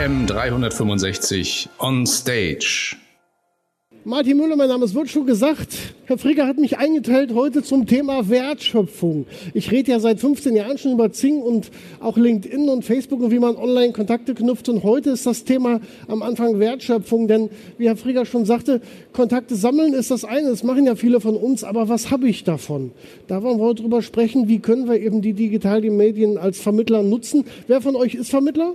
AM 365 on stage. Martin Müller, mein Name ist, wird schon gesagt. Herr Frigger hat mich eingeteilt heute zum Thema Wertschöpfung. Ich rede ja seit 15 Jahren schon über Zing und auch LinkedIn und Facebook und wie man online Kontakte knüpft. Und heute ist das Thema am Anfang Wertschöpfung. Denn wie Herr Frigger schon sagte, Kontakte sammeln ist das eine. Das machen ja viele von uns. Aber was habe ich davon? Da wollen wir heute drüber sprechen. Wie können wir eben die digitalen Medien als Vermittler nutzen? Wer von euch ist Vermittler?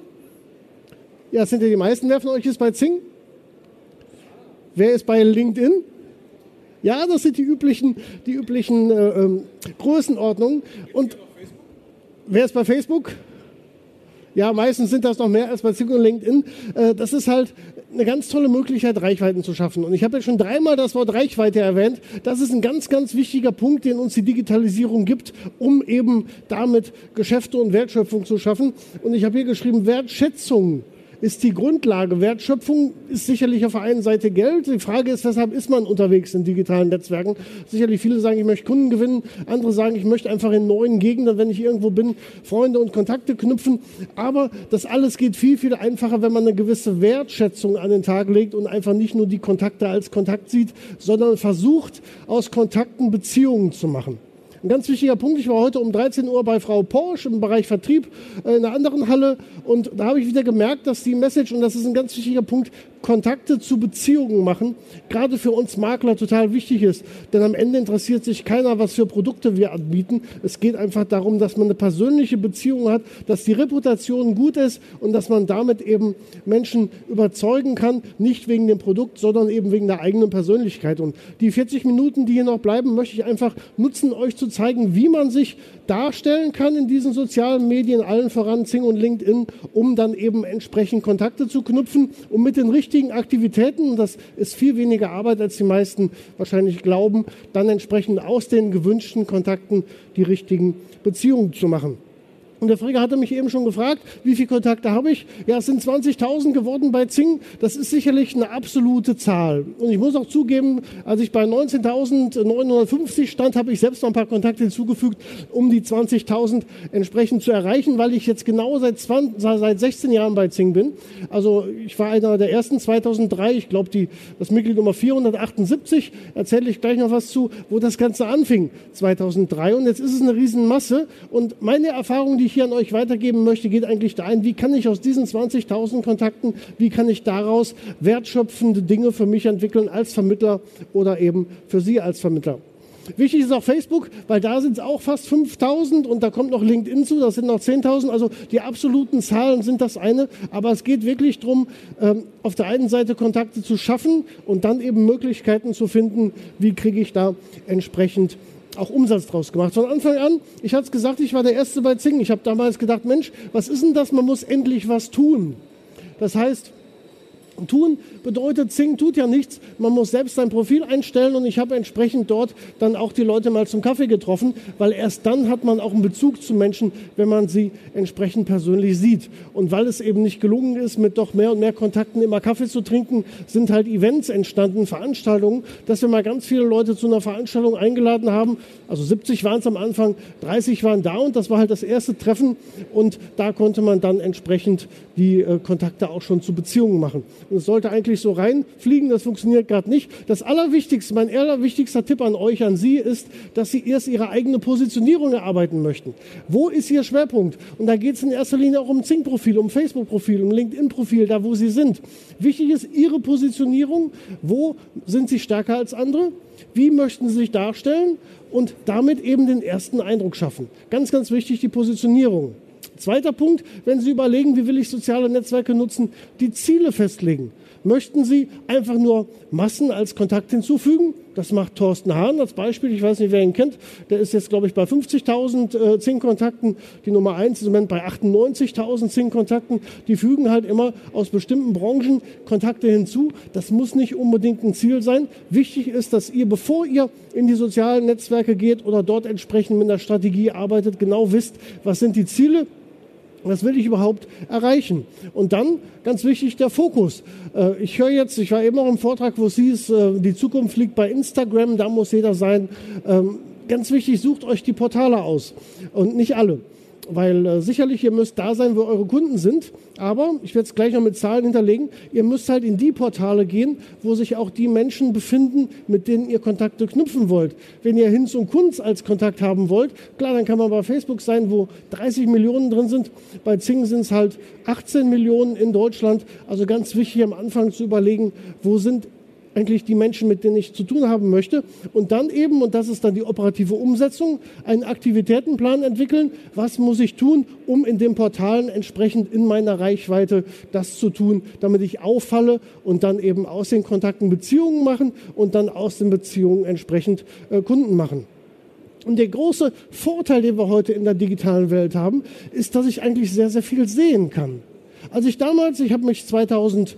Ja, sind ja die meisten. Wer von euch ist bei Zing? Wer ist bei LinkedIn? Ja, das sind die üblichen, die üblichen äh, ähm, Größenordnungen. Und wer ist bei Facebook? Ja, meistens sind das noch mehr als bei Zing und LinkedIn. Äh, das ist halt eine ganz tolle Möglichkeit, Reichweiten zu schaffen. Und ich habe ja schon dreimal das Wort Reichweite erwähnt. Das ist ein ganz, ganz wichtiger Punkt, den uns die Digitalisierung gibt, um eben damit Geschäfte und Wertschöpfung zu schaffen. Und ich habe hier geschrieben, Wertschätzung ist die Grundlage. Wertschöpfung ist sicherlich auf der einen Seite Geld. Die Frage ist, weshalb ist man unterwegs in digitalen Netzwerken? Sicherlich viele sagen, ich möchte Kunden gewinnen. Andere sagen, ich möchte einfach in neuen Gegenden, wenn ich irgendwo bin, Freunde und Kontakte knüpfen. Aber das alles geht viel, viel einfacher, wenn man eine gewisse Wertschätzung an den Tag legt und einfach nicht nur die Kontakte als Kontakt sieht, sondern versucht, aus Kontakten Beziehungen zu machen. Ein ganz wichtiger Punkt, ich war heute um 13 Uhr bei Frau Porsche im Bereich Vertrieb äh, in einer anderen Halle. Und da habe ich wieder gemerkt, dass die Message, und das ist ein ganz wichtiger Punkt, Kontakte zu Beziehungen machen, gerade für uns Makler total wichtig ist. Denn am Ende interessiert sich keiner, was für Produkte wir anbieten. Es geht einfach darum, dass man eine persönliche Beziehung hat, dass die Reputation gut ist und dass man damit eben Menschen überzeugen kann, nicht wegen dem Produkt, sondern eben wegen der eigenen Persönlichkeit. Und die 40 Minuten, die hier noch bleiben, möchte ich einfach nutzen, euch zu zeigen, wie man sich darstellen kann in diesen sozialen Medien, allen voran Zing und LinkedIn, um dann eben entsprechend Kontakte zu knüpfen, um mit den richtigen Aktivitäten, und das ist viel weniger Arbeit, als die meisten wahrscheinlich glauben, dann entsprechend aus den gewünschten Kontakten die richtigen Beziehungen zu machen. Und der Frigger hatte mich eben schon gefragt, wie viele Kontakte habe ich? Ja, es sind 20.000 geworden bei Zing. Das ist sicherlich eine absolute Zahl. Und ich muss auch zugeben, als ich bei 19.950 stand, habe ich selbst noch ein paar Kontakte hinzugefügt, um die 20.000 entsprechend zu erreichen, weil ich jetzt genau seit, 20, seit 16 Jahren bei Zing bin. Also ich war einer der ersten 2003, ich glaube das Mitglied Nummer 478, erzähle ich gleich noch was zu, wo das Ganze anfing, 2003. Und jetzt ist es eine Riesenmasse. Und meine Erfahrung, die ich hier an euch weitergeben möchte, geht eigentlich dahin, wie kann ich aus diesen 20.000 Kontakten, wie kann ich daraus wertschöpfende Dinge für mich entwickeln als Vermittler oder eben für Sie als Vermittler. Wichtig ist auch Facebook, weil da sind es auch fast 5000 und da kommt noch LinkedIn zu, das sind noch 10.000. Also die absoluten Zahlen sind das eine, aber es geht wirklich darum, ähm, auf der einen Seite Kontakte zu schaffen und dann eben Möglichkeiten zu finden, wie kriege ich da entsprechend auch Umsatz draus gemacht. Von Anfang an, ich hatte es gesagt, ich war der Erste bei Zing. Ich habe damals gedacht, Mensch, was ist denn das? Man muss endlich was tun. Das heißt, tun bedeutet, Zing tut ja nichts. Man muss selbst sein Profil einstellen und ich habe entsprechend dort dann auch die Leute mal zum Kaffee getroffen, weil erst dann hat man auch einen Bezug zu Menschen, wenn man sie entsprechend persönlich sieht. Und weil es eben nicht gelungen ist, mit doch mehr und mehr Kontakten immer Kaffee zu trinken, sind halt Events entstanden, Veranstaltungen, dass wir mal ganz viele Leute zu einer Veranstaltung eingeladen haben. Also 70 waren es am Anfang, 30 waren da und das war halt das erste Treffen und da konnte man dann entsprechend die äh, Kontakte auch schon zu Beziehungen machen. Und es sollte eigentlich so reinfliegen, das funktioniert gerade nicht. Das Allerwichtigste, mein allerwichtigster Tipp an euch, an Sie ist, dass Sie erst Ihre eigene Positionierung erarbeiten möchten. Wo ist Ihr Schwerpunkt? Und da geht es in erster Linie auch um Zing-Profil, um Facebook-Profil, um LinkedIn-Profil, da wo Sie sind. Wichtig ist Ihre Positionierung. Wo sind Sie stärker als andere? Wie möchten Sie sich darstellen? Und damit eben den ersten Eindruck schaffen. Ganz, ganz wichtig, die Positionierung. Zweiter Punkt, wenn Sie überlegen, wie will ich soziale Netzwerke nutzen, die Ziele festlegen. Möchten Sie einfach nur Massen als Kontakt hinzufügen? Das macht Thorsten Hahn als Beispiel. Ich weiß nicht, wer ihn kennt. Der ist jetzt, glaube ich, bei 50.000 äh, Zing-Kontakten. Die Nummer eins ist im Moment bei 98.000 Zing-Kontakten. Die fügen halt immer aus bestimmten Branchen Kontakte hinzu. Das muss nicht unbedingt ein Ziel sein. Wichtig ist, dass ihr, bevor ihr in die sozialen Netzwerke geht oder dort entsprechend mit einer Strategie arbeitet, genau wisst, was sind die Ziele, was will ich überhaupt erreichen? Und dann, ganz wichtig, der Fokus. Äh, ich höre jetzt, ich war eben auch im Vortrag, wo es hieß, äh, die Zukunft liegt bei Instagram, da muss jeder sein. Ähm, ganz wichtig, sucht euch die Portale aus und nicht alle. Weil äh, sicherlich, ihr müsst da sein, wo eure Kunden sind. Aber, ich werde es gleich noch mit Zahlen hinterlegen, ihr müsst halt in die Portale gehen, wo sich auch die Menschen befinden, mit denen ihr Kontakte knüpfen wollt. Wenn ihr Hinz und Kunz als Kontakt haben wollt, klar, dann kann man bei Facebook sein, wo 30 Millionen drin sind. Bei Zing sind es halt 18 Millionen in Deutschland. Also ganz wichtig am Anfang zu überlegen, wo sind eigentlich die Menschen, mit denen ich zu tun haben möchte. Und dann eben, und das ist dann die operative Umsetzung, einen Aktivitätenplan entwickeln. Was muss ich tun, um in den Portalen entsprechend in meiner Reichweite das zu tun, damit ich auffalle und dann eben aus den Kontakten Beziehungen machen und dann aus den Beziehungen entsprechend äh, Kunden machen. Und der große Vorteil, den wir heute in der digitalen Welt haben, ist, dass ich eigentlich sehr, sehr viel sehen kann. Als ich damals, ich habe mich 2007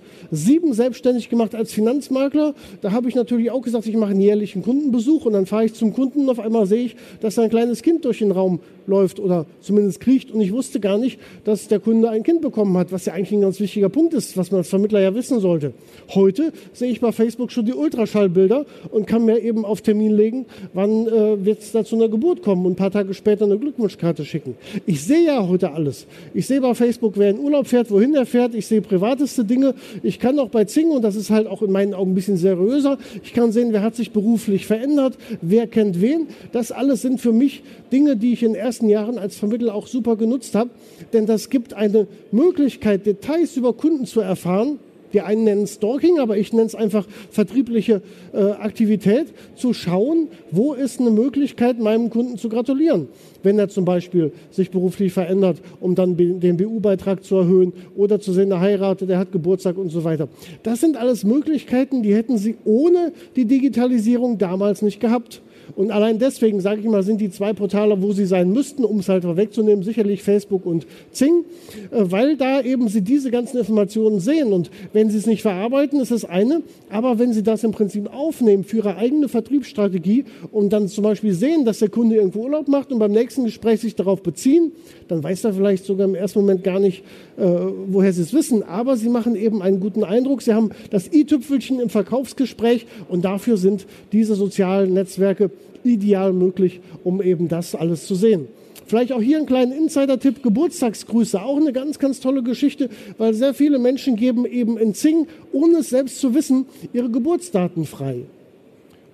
selbstständig gemacht als Finanzmakler, da habe ich natürlich auch gesagt, ich mache einen jährlichen Kundenbesuch und dann fahre ich zum Kunden und auf einmal sehe ich, dass da ein kleines Kind durch den Raum läuft oder zumindest kriecht und ich wusste gar nicht, dass der Kunde ein Kind bekommen hat, was ja eigentlich ein ganz wichtiger Punkt ist, was man als Vermittler ja wissen sollte. Heute sehe ich bei Facebook schon die Ultraschallbilder und kann mir eben auf Termin legen, wann äh, wird es da zu einer Geburt kommen und ein paar Tage später eine Glückwunschkarte schicken. Ich sehe ja heute alles. Ich sehe bei Facebook, wer in Urlaub fährt, wohin er fährt. Ich sehe privateste Dinge. Ich kann auch bei Zing, und das ist halt auch in meinen Augen ein bisschen seriöser, ich kann sehen, wer hat sich beruflich verändert, wer kennt wen. Das alles sind für mich Dinge, die ich in den ersten Jahren als Vermittler auch super genutzt habe. Denn das gibt eine Möglichkeit, Details über Kunden zu erfahren, die einen nennen Stalking, aber ich nenne es einfach vertriebliche äh, Aktivität, zu schauen, wo ist eine Möglichkeit, meinem Kunden zu gratulieren. Wenn er zum Beispiel sich beruflich verändert, um dann den BU-Beitrag zu erhöhen oder zu sehen, er heiratet, der hat Geburtstag und so weiter. Das sind alles Möglichkeiten, die hätten Sie ohne die Digitalisierung damals nicht gehabt. Und allein deswegen, sage ich mal, sind die zwei Portale, wo sie sein müssten, um es halt wegzunehmen, sicherlich Facebook und Zing, äh, weil da eben sie diese ganzen Informationen sehen. Und wenn sie es nicht verarbeiten, ist das eine. Aber wenn sie das im Prinzip aufnehmen für ihre eigene Vertriebsstrategie und dann zum Beispiel sehen, dass der Kunde irgendwo Urlaub macht und beim nächsten Gespräch sich darauf beziehen, dann weiß er vielleicht sogar im ersten Moment gar nicht, äh, woher sie es wissen. Aber sie machen eben einen guten Eindruck. Sie haben das i-Tüpfelchen im Verkaufsgespräch und dafür sind diese sozialen Netzwerke ideal möglich, um eben das alles zu sehen. Vielleicht auch hier einen kleinen Insider-Tipp, Geburtstagsgrüße, auch eine ganz, ganz tolle Geschichte, weil sehr viele Menschen geben eben in Zing, ohne es selbst zu wissen, ihre Geburtsdaten frei.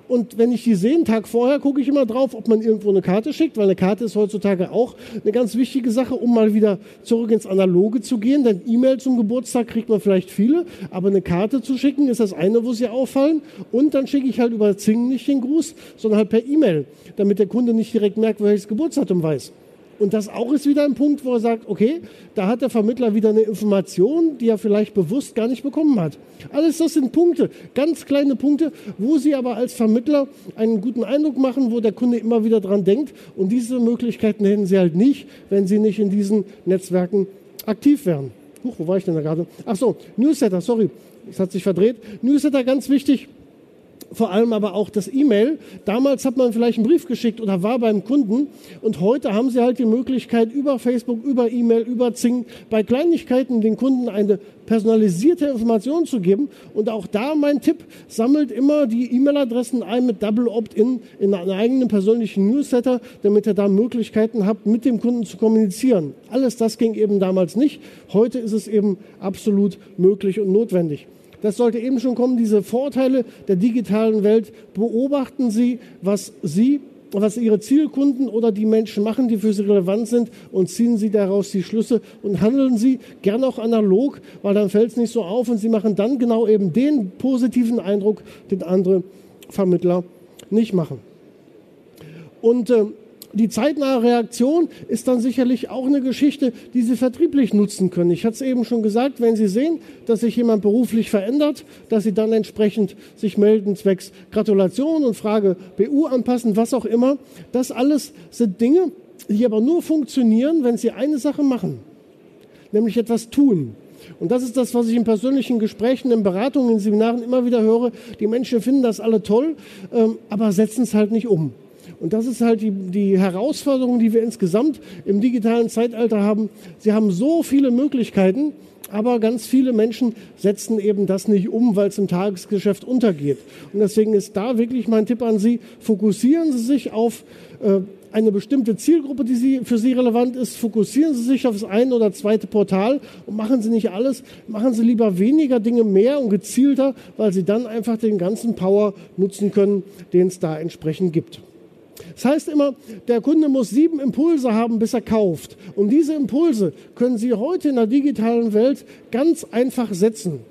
Und wenn ich die sehe, einen Tag vorher, gucke ich immer drauf, ob man irgendwo eine Karte schickt, weil eine Karte ist heutzutage auch eine ganz wichtige Sache, um mal wieder zurück ins Analoge zu gehen. Denn E-Mail zum Geburtstag kriegt man vielleicht viele, aber eine Karte zu schicken ist das eine, wo sie auffallen. Und dann schicke ich halt über Zing nicht den Gruß, sondern halt per E-Mail, damit der Kunde nicht direkt merkt, welches Geburtsdatum weiß. Und das auch ist wieder ein Punkt, wo er sagt, okay, da hat der Vermittler wieder eine Information, die er vielleicht bewusst gar nicht bekommen hat. Alles das sind Punkte, ganz kleine Punkte, wo Sie aber als Vermittler einen guten Eindruck machen, wo der Kunde immer wieder dran denkt. Und diese Möglichkeiten hätten Sie halt nicht, wenn Sie nicht in diesen Netzwerken aktiv wären. Huch, wo war ich denn da gerade? Ach so, Newsletter, sorry, es hat sich verdreht. Newsletter ganz wichtig vor allem aber auch das E-Mail. Damals hat man vielleicht einen Brief geschickt oder war beim Kunden und heute haben sie halt die Möglichkeit über Facebook, über E-Mail, über Zing bei Kleinigkeiten den Kunden eine personalisierte Information zu geben. Und auch da mein Tipp, sammelt immer die E-Mail-Adressen ein mit Double Opt-in in einen eigenen persönlichen Newsletter, damit ihr da Möglichkeiten habt, mit dem Kunden zu kommunizieren. Alles das ging eben damals nicht. Heute ist es eben absolut möglich und notwendig. Das sollte eben schon kommen, diese Vorteile der digitalen Welt. Beobachten Sie, was Sie was Ihre Zielkunden oder die Menschen machen, die für Sie relevant sind und ziehen Sie daraus die Schlüsse und handeln Sie gern auch analog, weil dann fällt es nicht so auf und Sie machen dann genau eben den positiven Eindruck, den andere Vermittler nicht machen. Und äh, die zeitnahe Reaktion ist dann sicherlich auch eine Geschichte, die Sie vertrieblich nutzen können. Ich hatte es eben schon gesagt, wenn Sie sehen, dass sich jemand beruflich verändert, dass Sie dann entsprechend sich melden zwecks Gratulation und Frage BU anpassen, was auch immer. Das alles sind Dinge, die aber nur funktionieren, wenn Sie eine Sache machen, nämlich etwas tun. Und das ist das, was ich in persönlichen Gesprächen, in Beratungen, in Seminaren immer wieder höre. Die Menschen finden das alle toll, ähm, aber setzen es halt nicht um. Und das ist halt die, die Herausforderung, die wir insgesamt im digitalen Zeitalter haben. Sie haben so viele Möglichkeiten, aber ganz viele Menschen setzen eben das nicht um, weil es im Tagesgeschäft untergeht. Und deswegen ist da wirklich mein Tipp an Sie, fokussieren Sie sich auf äh, eine bestimmte Zielgruppe, die Sie, für Sie relevant ist. Fokussieren Sie sich auf das eine oder zweite Portal und machen Sie nicht alles. Machen Sie lieber weniger Dinge mehr und gezielter, weil Sie dann einfach den ganzen Power nutzen können, den es da entsprechend gibt. Das heißt immer, der Kunde muss sieben Impulse haben, bis er kauft. Und diese Impulse können Sie heute in der digitalen Welt ganz einfach setzen.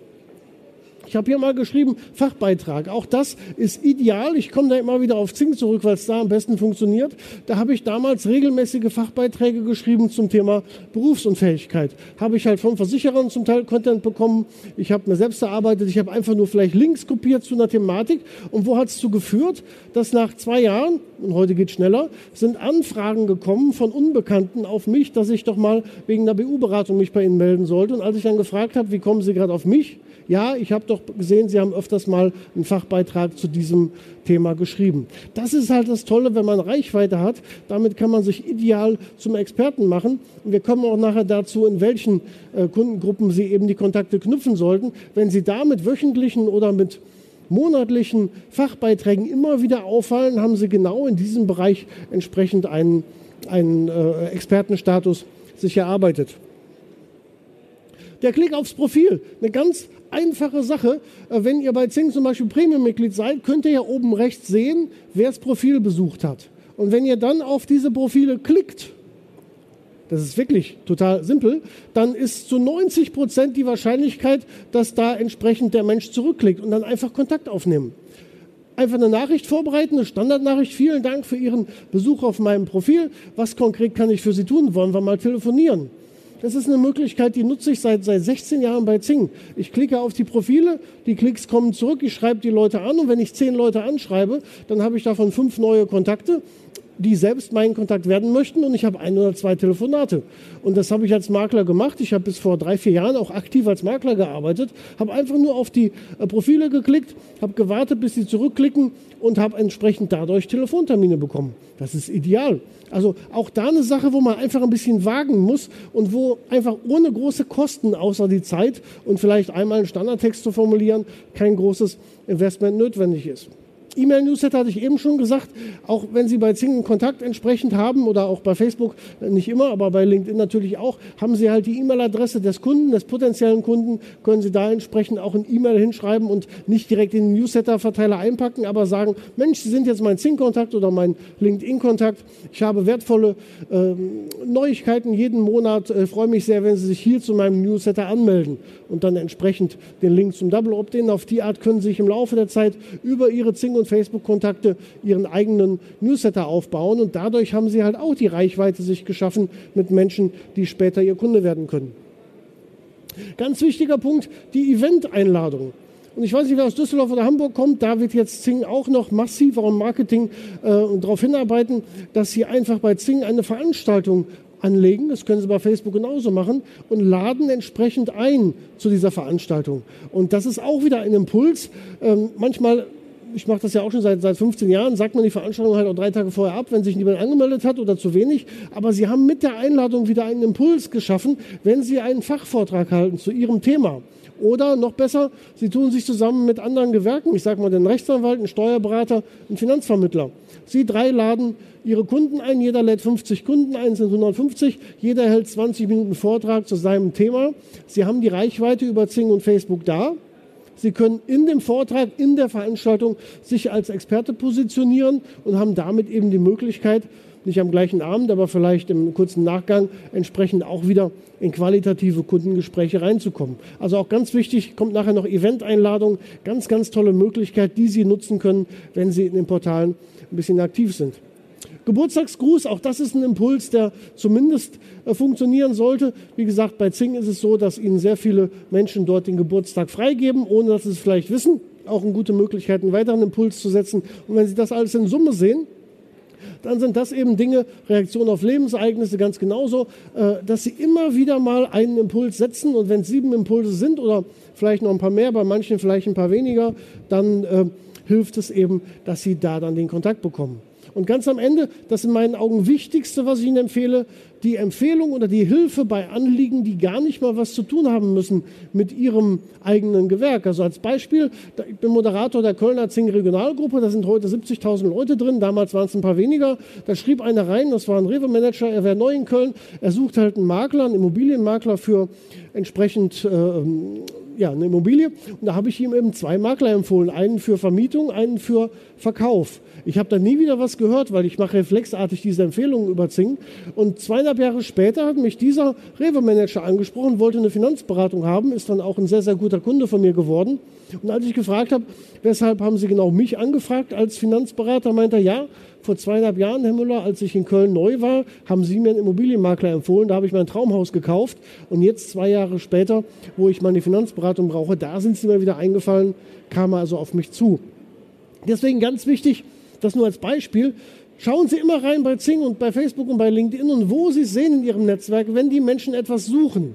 Ich habe hier mal geschrieben, Fachbeitrag. Auch das ist ideal. Ich komme da immer wieder auf Zing zurück, weil es da am besten funktioniert. Da habe ich damals regelmäßige Fachbeiträge geschrieben zum Thema Berufsunfähigkeit. Habe ich halt von Versicherern zum Teil Content bekommen. Ich habe mir selbst erarbeitet. Ich habe einfach nur vielleicht Links kopiert zu einer Thematik. Und wo hat es zu geführt? Dass nach zwei Jahren, und heute geht schneller, sind Anfragen gekommen von Unbekannten auf mich, dass ich doch mal wegen einer BU-Beratung mich bei Ihnen melden sollte. Und als ich dann gefragt habe, wie kommen Sie gerade auf mich? Ja, ich habe doch gesehen, Sie haben öfters mal einen Fachbeitrag zu diesem Thema geschrieben. Das ist halt das Tolle, wenn man Reichweite hat. Damit kann man sich ideal zum Experten machen. Und wir kommen auch nachher dazu, in welchen äh, Kundengruppen Sie eben die Kontakte knüpfen sollten. Wenn Sie da mit wöchentlichen oder mit monatlichen Fachbeiträgen immer wieder auffallen, haben Sie genau in diesem Bereich entsprechend einen, einen äh, Expertenstatus sich erarbeitet. Der Klick aufs Profil, eine ganz einfache Sache. Äh, wenn ihr bei Zing zum Beispiel Premium-Mitglied seid, könnt ihr ja oben rechts sehen, wer das Profil besucht hat. Und wenn ihr dann auf diese Profile klickt, das ist wirklich total simpel, dann ist zu 90 Prozent die Wahrscheinlichkeit, dass da entsprechend der Mensch zurückklickt und dann einfach Kontakt aufnehmen. Einfach eine Nachricht vorbereiten, eine Standardnachricht. Vielen Dank für Ihren Besuch auf meinem Profil. Was konkret kann ich für Sie tun? Wollen wir mal telefonieren? Das ist eine Möglichkeit, die nutze ich seit, seit 16 Jahren bei Zing. Ich klicke auf die Profile, die Klicks kommen zurück, ich schreibe die Leute an und wenn ich zehn Leute anschreibe, dann habe ich davon fünf neue Kontakte die selbst meinen Kontakt werden möchten und ich habe ein oder zwei Telefonate. Und das habe ich als Makler gemacht. Ich habe bis vor drei, vier Jahren auch aktiv als Makler gearbeitet, habe einfach nur auf die äh, Profile geklickt, habe gewartet, bis sie zurückklicken und habe entsprechend dadurch Telefontermine bekommen. Das ist ideal. Also auch da eine Sache, wo man einfach ein bisschen wagen muss und wo einfach ohne große Kosten, außer die Zeit und vielleicht einmal einen Standardtext zu formulieren, kein großes Investment notwendig ist. E-Mail-Newsletter hatte ich eben schon gesagt, auch wenn Sie bei Zing Kontakt entsprechend haben oder auch bei Facebook, äh, nicht immer, aber bei LinkedIn natürlich auch, haben Sie halt die E-Mail-Adresse des Kunden, des potenziellen Kunden, können Sie da entsprechend auch ein E-Mail hinschreiben und nicht direkt in den Newsletter-Verteiler einpacken, aber sagen, Mensch, Sie sind jetzt mein Zing-Kontakt oder mein LinkedIn-Kontakt. Ich habe wertvolle äh, Neuigkeiten jeden Monat, äh, freue mich sehr, wenn Sie sich hier zu meinem Newsletter anmelden und dann entsprechend den Link zum Double Opt-in. Auf die Art können Sie sich im Laufe der Zeit über Ihre Zing- und Facebook-Kontakte ihren eigenen Newsletter aufbauen und dadurch haben sie halt auch die Reichweite sich geschaffen mit Menschen, die später ihr Kunde werden können. Ganz wichtiger Punkt, die Event-Einladung. Und ich weiß nicht, wer aus Düsseldorf oder Hamburg kommt, da wird jetzt Zing auch noch massiver im Marketing äh, darauf hinarbeiten, dass sie einfach bei Zing eine Veranstaltung anlegen, das können Sie bei Facebook genauso machen, und laden entsprechend ein zu dieser Veranstaltung. Und das ist auch wieder ein Impuls. Ähm, manchmal ich mache das ja auch schon seit, seit 15 Jahren, sagt man die Veranstaltung halt auch drei Tage vorher ab, wenn sich niemand angemeldet hat oder zu wenig. Aber Sie haben mit der Einladung wieder einen Impuls geschaffen, wenn Sie einen Fachvortrag halten zu Ihrem Thema. Oder noch besser, Sie tun sich zusammen mit anderen Gewerken, ich sage mal den Rechtsanwalt, einen Steuerberater, einen Finanzvermittler. Sie drei laden Ihre Kunden ein, jeder lädt 50 Kunden ein, sind 150, jeder hält 20 Minuten Vortrag zu seinem Thema. Sie haben die Reichweite über Zing und Facebook da. Sie können in dem Vortrag, in der Veranstaltung sich als Experte positionieren und haben damit eben die Möglichkeit, nicht am gleichen Abend, aber vielleicht im kurzen Nachgang entsprechend auch wieder in qualitative Kundengespräche reinzukommen. Also auch ganz wichtig, kommt nachher noch Event-Einladung, ganz, ganz tolle Möglichkeit, die Sie nutzen können, wenn Sie in den Portalen ein bisschen aktiv sind. Geburtstagsgruß, auch das ist ein Impuls, der zumindest äh, funktionieren sollte. Wie gesagt, bei Zing ist es so, dass Ihnen sehr viele Menschen dort den Geburtstag freigeben, ohne dass Sie es vielleicht wissen. Auch eine gute Möglichkeit, einen weiteren Impuls zu setzen. Und wenn Sie das alles in Summe sehen, dann sind das eben Dinge, Reaktionen auf Lebensereignisse ganz genauso, äh, dass Sie immer wieder mal einen Impuls setzen und wenn es sieben Impulse sind oder vielleicht noch ein paar mehr, bei manchen vielleicht ein paar weniger, dann äh, hilft es eben, dass Sie da dann den Kontakt bekommen. Und ganz am Ende, das in meinen Augen wichtigste, was ich Ihnen empfehle, die Empfehlung oder die Hilfe bei Anliegen, die gar nicht mal was zu tun haben müssen mit Ihrem eigenen Gewerk. Also als Beispiel, ich bin Moderator der Kölner Zing Regionalgruppe, da sind heute 70.000 Leute drin, damals waren es ein paar weniger. Da schrieb einer rein, das war ein Rewe-Manager, er wäre neu in Köln, er sucht halt einen Makler, einen Immobilienmakler für entsprechend äh, ja, eine Immobilie. Und da habe ich ihm eben zwei Makler empfohlen, einen für Vermietung, einen für Verkauf. Ich habe da nie wieder was gehört, weil ich mache reflexartig diese Empfehlungen über Zing. Und zweieinhalb Jahre später hat mich dieser Rewe-Manager angesprochen, wollte eine Finanzberatung haben, ist dann auch ein sehr, sehr guter Kunde von mir geworden. Und als ich gefragt habe, weshalb haben Sie genau mich angefragt als Finanzberater, meinte er, ja, vor zweieinhalb Jahren, Herr Müller, als ich in Köln neu war, haben Sie mir einen Immobilienmakler empfohlen. Da habe ich mein Traumhaus gekauft. Und jetzt, zwei Jahre später, wo ich meine Finanzberatung brauche, da sind Sie mir wieder eingefallen, kam also auf mich zu. Deswegen ganz wichtig, das nur als Beispiel. Schauen Sie immer rein bei Zing und bei Facebook und bei LinkedIn und wo Sie sehen in Ihrem Netzwerk, wenn die Menschen etwas suchen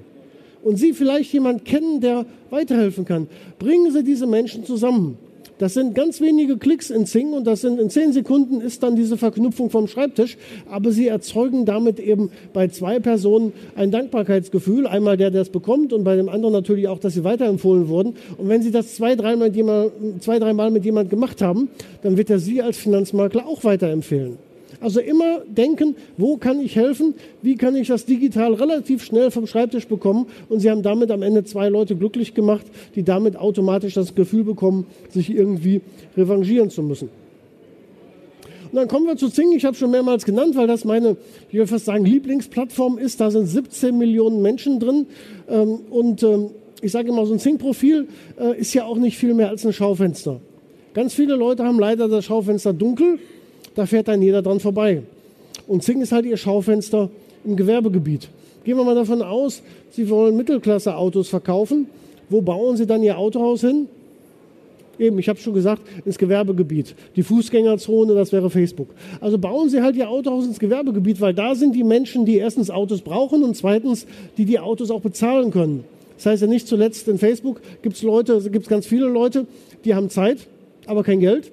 und Sie vielleicht jemanden kennen, der weiterhelfen kann, bringen Sie diese Menschen zusammen. Das sind ganz wenige Klicks in Zing und das sind in zehn Sekunden ist dann diese Verknüpfung vom Schreibtisch. Aber sie erzeugen damit eben bei zwei Personen ein Dankbarkeitsgefühl. Einmal der, der es bekommt und bei dem anderen natürlich auch, dass sie weiterempfohlen wurden. Und wenn sie das zwei, dreimal, zwei, dreimal mit jemand gemacht haben, dann wird er sie als Finanzmakler auch weiterempfehlen. Also immer denken, wo kann ich helfen? Wie kann ich das digital relativ schnell vom Schreibtisch bekommen? Und Sie haben damit am Ende zwei Leute glücklich gemacht, die damit automatisch das Gefühl bekommen, sich irgendwie revanchieren zu müssen. Und dann kommen wir zu Zing. Ich habe schon mehrmals genannt, weil das meine, ich will fast sagen, Lieblingsplattform ist. Da sind 17 Millionen Menschen drin. Ähm, und ähm, ich sage immer, so ein Zing-Profil äh, ist ja auch nicht viel mehr als ein Schaufenster. Ganz viele Leute haben leider das Schaufenster dunkel da fährt dann jeder dran vorbei. Und Zing ist halt ihr Schaufenster im Gewerbegebiet. Gehen wir mal davon aus, Sie wollen Mittelklasse-Autos verkaufen. Wo bauen Sie dann Ihr Autohaus hin? Eben, ich habe schon gesagt, ins Gewerbegebiet. Die Fußgängerzone, das wäre Facebook. Also bauen Sie halt Ihr Autohaus ins Gewerbegebiet, weil da sind die Menschen, die erstens Autos brauchen und zweitens, die die Autos auch bezahlen können. Das heißt ja nicht zuletzt in Facebook gibt es Leute, gibt es ganz viele Leute, die haben Zeit, aber kein Geld.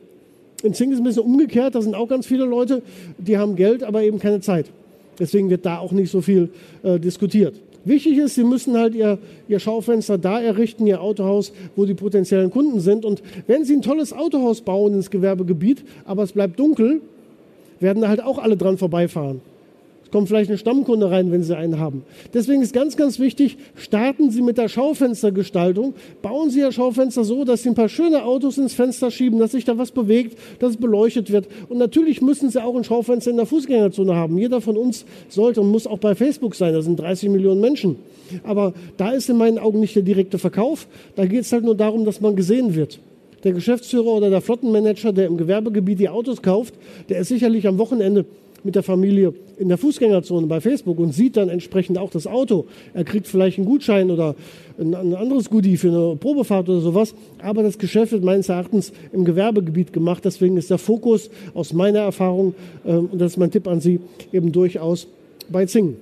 In Zing ist es ein bisschen umgekehrt. Da sind auch ganz viele Leute, die haben Geld, aber eben keine Zeit. Deswegen wird da auch nicht so viel äh, diskutiert. Wichtig ist, Sie müssen halt Ihr, Ihr Schaufenster da errichten, Ihr Autohaus, wo die potenziellen Kunden sind. Und wenn Sie ein tolles Autohaus bauen ins Gewerbegebiet, aber es bleibt dunkel, werden da halt auch alle dran vorbeifahren kommt vielleicht eine Stammkunde rein, wenn Sie einen haben. Deswegen ist ganz, ganz wichtig, starten Sie mit der Schaufenstergestaltung. Bauen Sie Ihr Schaufenster so, dass Sie ein paar schöne Autos ins Fenster schieben, dass sich da was bewegt, dass es beleuchtet wird. Und natürlich müssen Sie auch ein Schaufenster in der Fußgängerzone haben. Jeder von uns sollte und muss auch bei Facebook sein. Da sind 30 Millionen Menschen. Aber da ist in meinen Augen nicht der direkte Verkauf. Da geht es halt nur darum, dass man gesehen wird. Der Geschäftsführer oder der Flottenmanager, der im Gewerbegebiet die Autos kauft, der ist sicherlich am Wochenende mit der Familie in der Fußgängerzone bei Facebook und sieht dann entsprechend auch das Auto. Er kriegt vielleicht einen Gutschein oder ein, anderes Goodie für eine Probefahrt oder sowas. Aber das Geschäft wird meines Erachtens im Gewerbegebiet gemacht. Deswegen ist der Fokus aus meiner Erfahrung, äh, und das ist mein Tipp an Sie, eben durchaus bei Zing.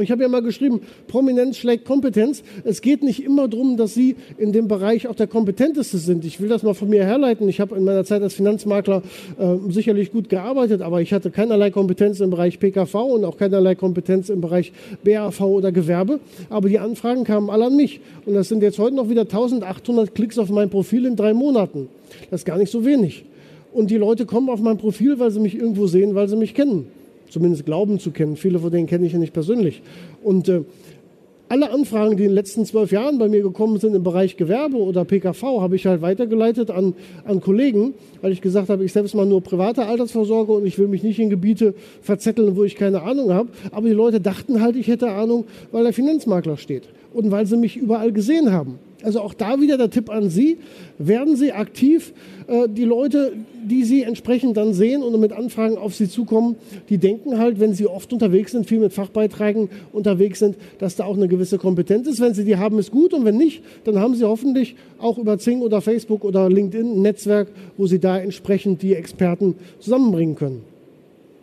Ich habe ja mal geschrieben, Prominenz schlägt Kompetenz. Es geht nicht immer darum, dass Sie in dem Bereich auch der Kompetenteste sind. Ich will das mal von mir herleiten. Ich habe in meiner Zeit als Finanzmakler äh, sicherlich gut gearbeitet, aber ich hatte keinerlei Kompetenz im Bereich PKV und auch keinerlei Kompetenz im Bereich BAV oder Gewerbe. Aber die Anfragen kamen alle an mich. Und das sind jetzt heute noch wieder 1800 Klicks auf mein Profil in drei Monaten. Das ist gar nicht so wenig. Und die Leute kommen auf mein Profil, weil sie mich irgendwo sehen, weil sie mich kennen zumindest glauben zu kennen. Viele von denen kenne ich ja nicht persönlich. Und äh, alle Anfragen, die in den letzten zwölf Jahren bei mir gekommen sind im Bereich Gewerbe oder PKV, habe ich halt weitergeleitet an, an Kollegen, weil ich gesagt habe, ich selbst mal nur private Altersvorsorge und ich will mich nicht in Gebiete verzetteln, wo ich keine Ahnung habe. Aber die Leute dachten halt, ich hätte Ahnung, weil der Finanzmakler steht und weil sie mich überall gesehen haben. Also auch da wieder der Tipp an Sie, werden Sie aktiv. Äh, die Leute, die Sie entsprechend dann sehen und mit Anfragen auf Sie zukommen, die denken halt, wenn Sie oft unterwegs sind, viel mit Fachbeiträgen unterwegs sind, dass da auch eine gewisse Kompetenz ist. Wenn Sie die haben, ist gut und wenn nicht, dann haben Sie hoffentlich auch über Zing oder Facebook oder LinkedIn ein Netzwerk, wo Sie da entsprechend die Experten zusammenbringen können.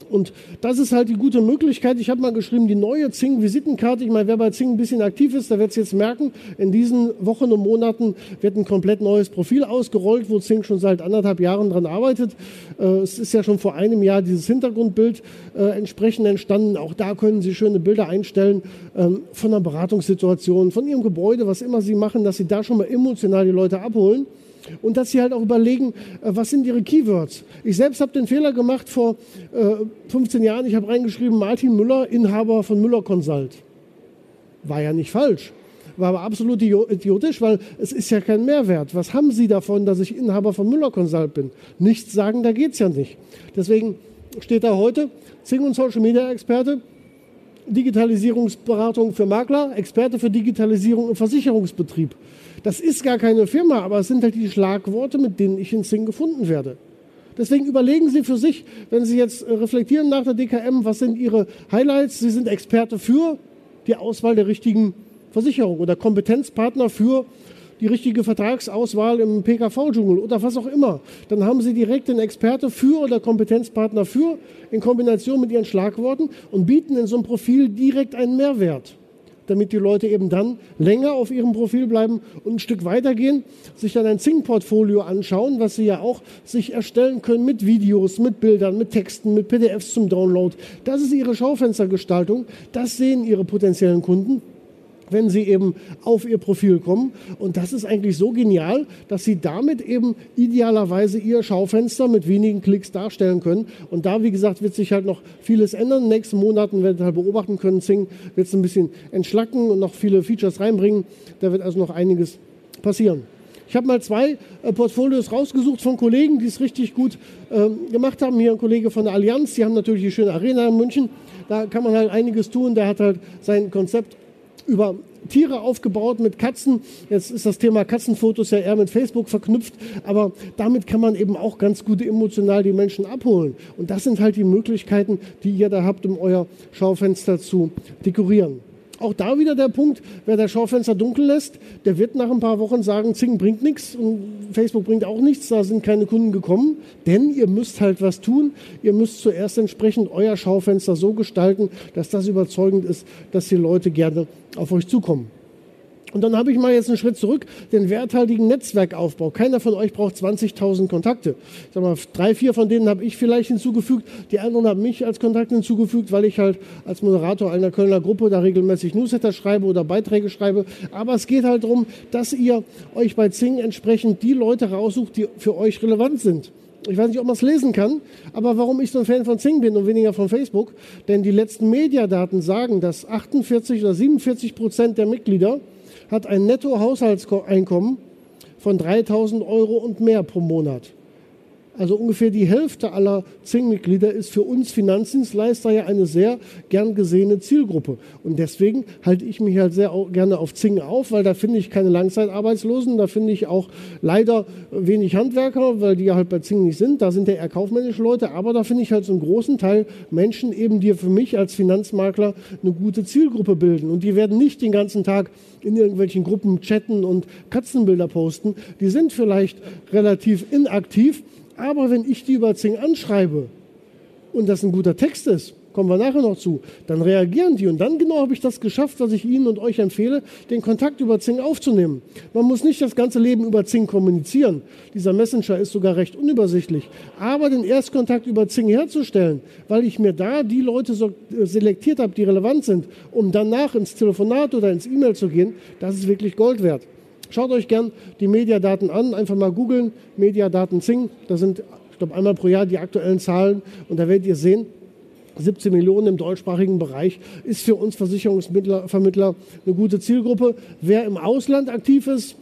Und das ist halt die gute Möglichkeit. Ich habe mal geschrieben, die neue Zing-Visitenkarte. Ich meine, wer bei Zing ein bisschen aktiv ist, der wird es jetzt merken. In diesen Wochen und Monaten wird ein komplett neues Profil ausgerollt, wo Zing schon seit anderthalb Jahren dran arbeitet. Äh, es ist ja schon vor einem Jahr dieses Hintergrundbild äh, entsprechend entstanden. Auch da können Sie schöne Bilder einstellen ähm, von einer Beratungssituation, von Ihrem Gebäude, was immer Sie machen, dass Sie da schon mal emotional die Leute abholen und dass sie halt auch überlegen, äh, was sind ihre Keywords. Ich selbst habe den Fehler gemacht vor äh, 15 Jahren. Ich habe reingeschrieben, Martin Müller, Inhaber von Müller Consult. War ja nicht falsch. War aber absolut idiotisch, weil es ist ja kein Mehrwert. Was haben Sie davon, dass ich Inhaber von Müller Consult bin? Nichts sagen, da geht es ja nicht. Deswegen steht da heute Zing und Social Media Experte, Digitalisierungsberatung für Makler, Experte für Digitalisierung im Versicherungsbetrieb. Das ist gar keine Firma, aber es sind halt die Schlagworte, mit denen ich in Sing gefunden werde. Deswegen überlegen Sie für sich, wenn Sie jetzt äh, reflektieren nach der DKM, was sind Ihre Highlights? Sie sind Experte für die Auswahl der richtigen Versicherung oder Kompetenzpartner für die richtige Vertragsauswahl im PKV-Dschungel oder was auch immer. Dann haben Sie direkt den Experte für oder Kompetenzpartner für in Kombination mit Ihren Schlagworten und bieten in so einem Profil direkt einen Mehrwert damit die Leute eben dann länger auf ihrem Profil bleiben und ein Stück weitergehen, sich dann ein Zing-Portfolio anschauen, was sie ja auch sich erstellen können mit Videos, mit Bildern, mit Texten, mit PDFs zum Download. Das ist ihre Schaufenstergestaltung. Das sehen ihre potenziellen Kunden wenn sie eben auf ihr Profil kommen. Und das ist eigentlich so genial, dass sie damit eben idealerweise ihr Schaufenster mit wenigen Klicks darstellen können. Und da, wie gesagt, wird sich halt noch vieles ändern. In den nächsten Monaten werden wir halt beobachten können. Zing wird es ein bisschen entschlacken und noch viele Features reinbringen. Da wird also noch einiges passieren. Ich habe mal zwei äh, Portfolios rausgesucht von Kollegen, die es richtig gut ähm, gemacht haben. Hier ein Kollege von der Allianz, die haben natürlich die schöne Arena in München. Da kann man halt einiges tun. Der hat halt sein Konzept über Tiere aufgebaut mit Katzen. Jetzt ist das Thema Katzenfotos ja eher mit Facebook verknüpft, aber damit kann man eben auch ganz gut emotional die Menschen abholen. Und das sind halt die Möglichkeiten, die ihr da habt, um euer Schaufenster zu dekorieren. Auch da wieder der Punkt, wer das Schaufenster dunkel lässt, der wird nach ein paar Wochen sagen, Zing bringt nichts und Facebook bringt auch nichts, da sind keine Kunden gekommen. Denn ihr müsst halt was tun. Ihr müsst zuerst entsprechend euer Schaufenster so gestalten, dass das überzeugend ist, dass die Leute gerne auf euch zukommen. Und dann habe ich mal jetzt einen Schritt zurück, den werthaltigen Netzwerkaufbau. Keiner von euch braucht 20.000 Kontakte. Ich sag mal, drei, vier von denen habe ich vielleicht hinzugefügt. Die anderen haben mich als Kontakt hinzugefügt, weil ich halt als Moderator einer Kölner Gruppe da regelmäßig Newsletter schreibe oder Beiträge schreibe. Aber es geht halt darum, dass ihr euch bei Zing entsprechend die Leute raussucht, die für euch relevant sind. Ich weiß nicht, ob man es lesen kann, aber warum ich so ein Fan von Zing bin und weniger von Facebook. Denn die letzten Mediadaten sagen, dass 48 oder 47 Prozent der Mitglieder hat ein Nettohaushaltseinkommen von 3000 Euro und mehr pro Monat. Also ungefähr die Hälfte aller Zing-Mitglieder ist für uns Finanzdienstleister ja eine sehr gern gesehene Zielgruppe. Und deswegen halte ich mich halt sehr gerne auf Zing auf, weil da finde ich keine Langzeitarbeitslosen, da finde ich auch leider wenig Handwerker, weil die ja halt bei Zing nicht sind. Da sind ja eher kaufmännische Leute, aber da finde ich halt so einen großen Teil Menschen eben, die für mich als Finanzmakler eine gute Zielgruppe bilden. Und die werden nicht den ganzen Tag in irgendwelchen Gruppen chatten und Katzenbilder posten. Die sind vielleicht relativ inaktiv, aber wenn ich die über Zing anschreibe und das ein guter Text ist, kommen wir nachher noch zu, dann reagieren die. Und dann genau habe ich das geschafft, was ich Ihnen und euch empfehle, den Kontakt über Zing aufzunehmen. Man muss nicht das ganze Leben über Zing kommunizieren. Dieser Messenger ist sogar recht unübersichtlich. Aber den Erstkontakt über Zing herzustellen, weil ich mir da die Leute so äh, selektiert habe, die relevant sind, um danach ins Telefonat oder ins E-Mail zu gehen, das ist wirklich Gold wert. Schaut euch gern die Mediadaten an, einfach mal googeln, Mediadaten Zing. Da sind, ich glaube, einmal pro Jahr die aktuellen Zahlen und da werdet ihr sehen, 17 Millionen im deutschsprachigen Bereich ist für uns Versicherungsvermittler eine gute Zielgruppe. Wer im Ausland aktiv ist,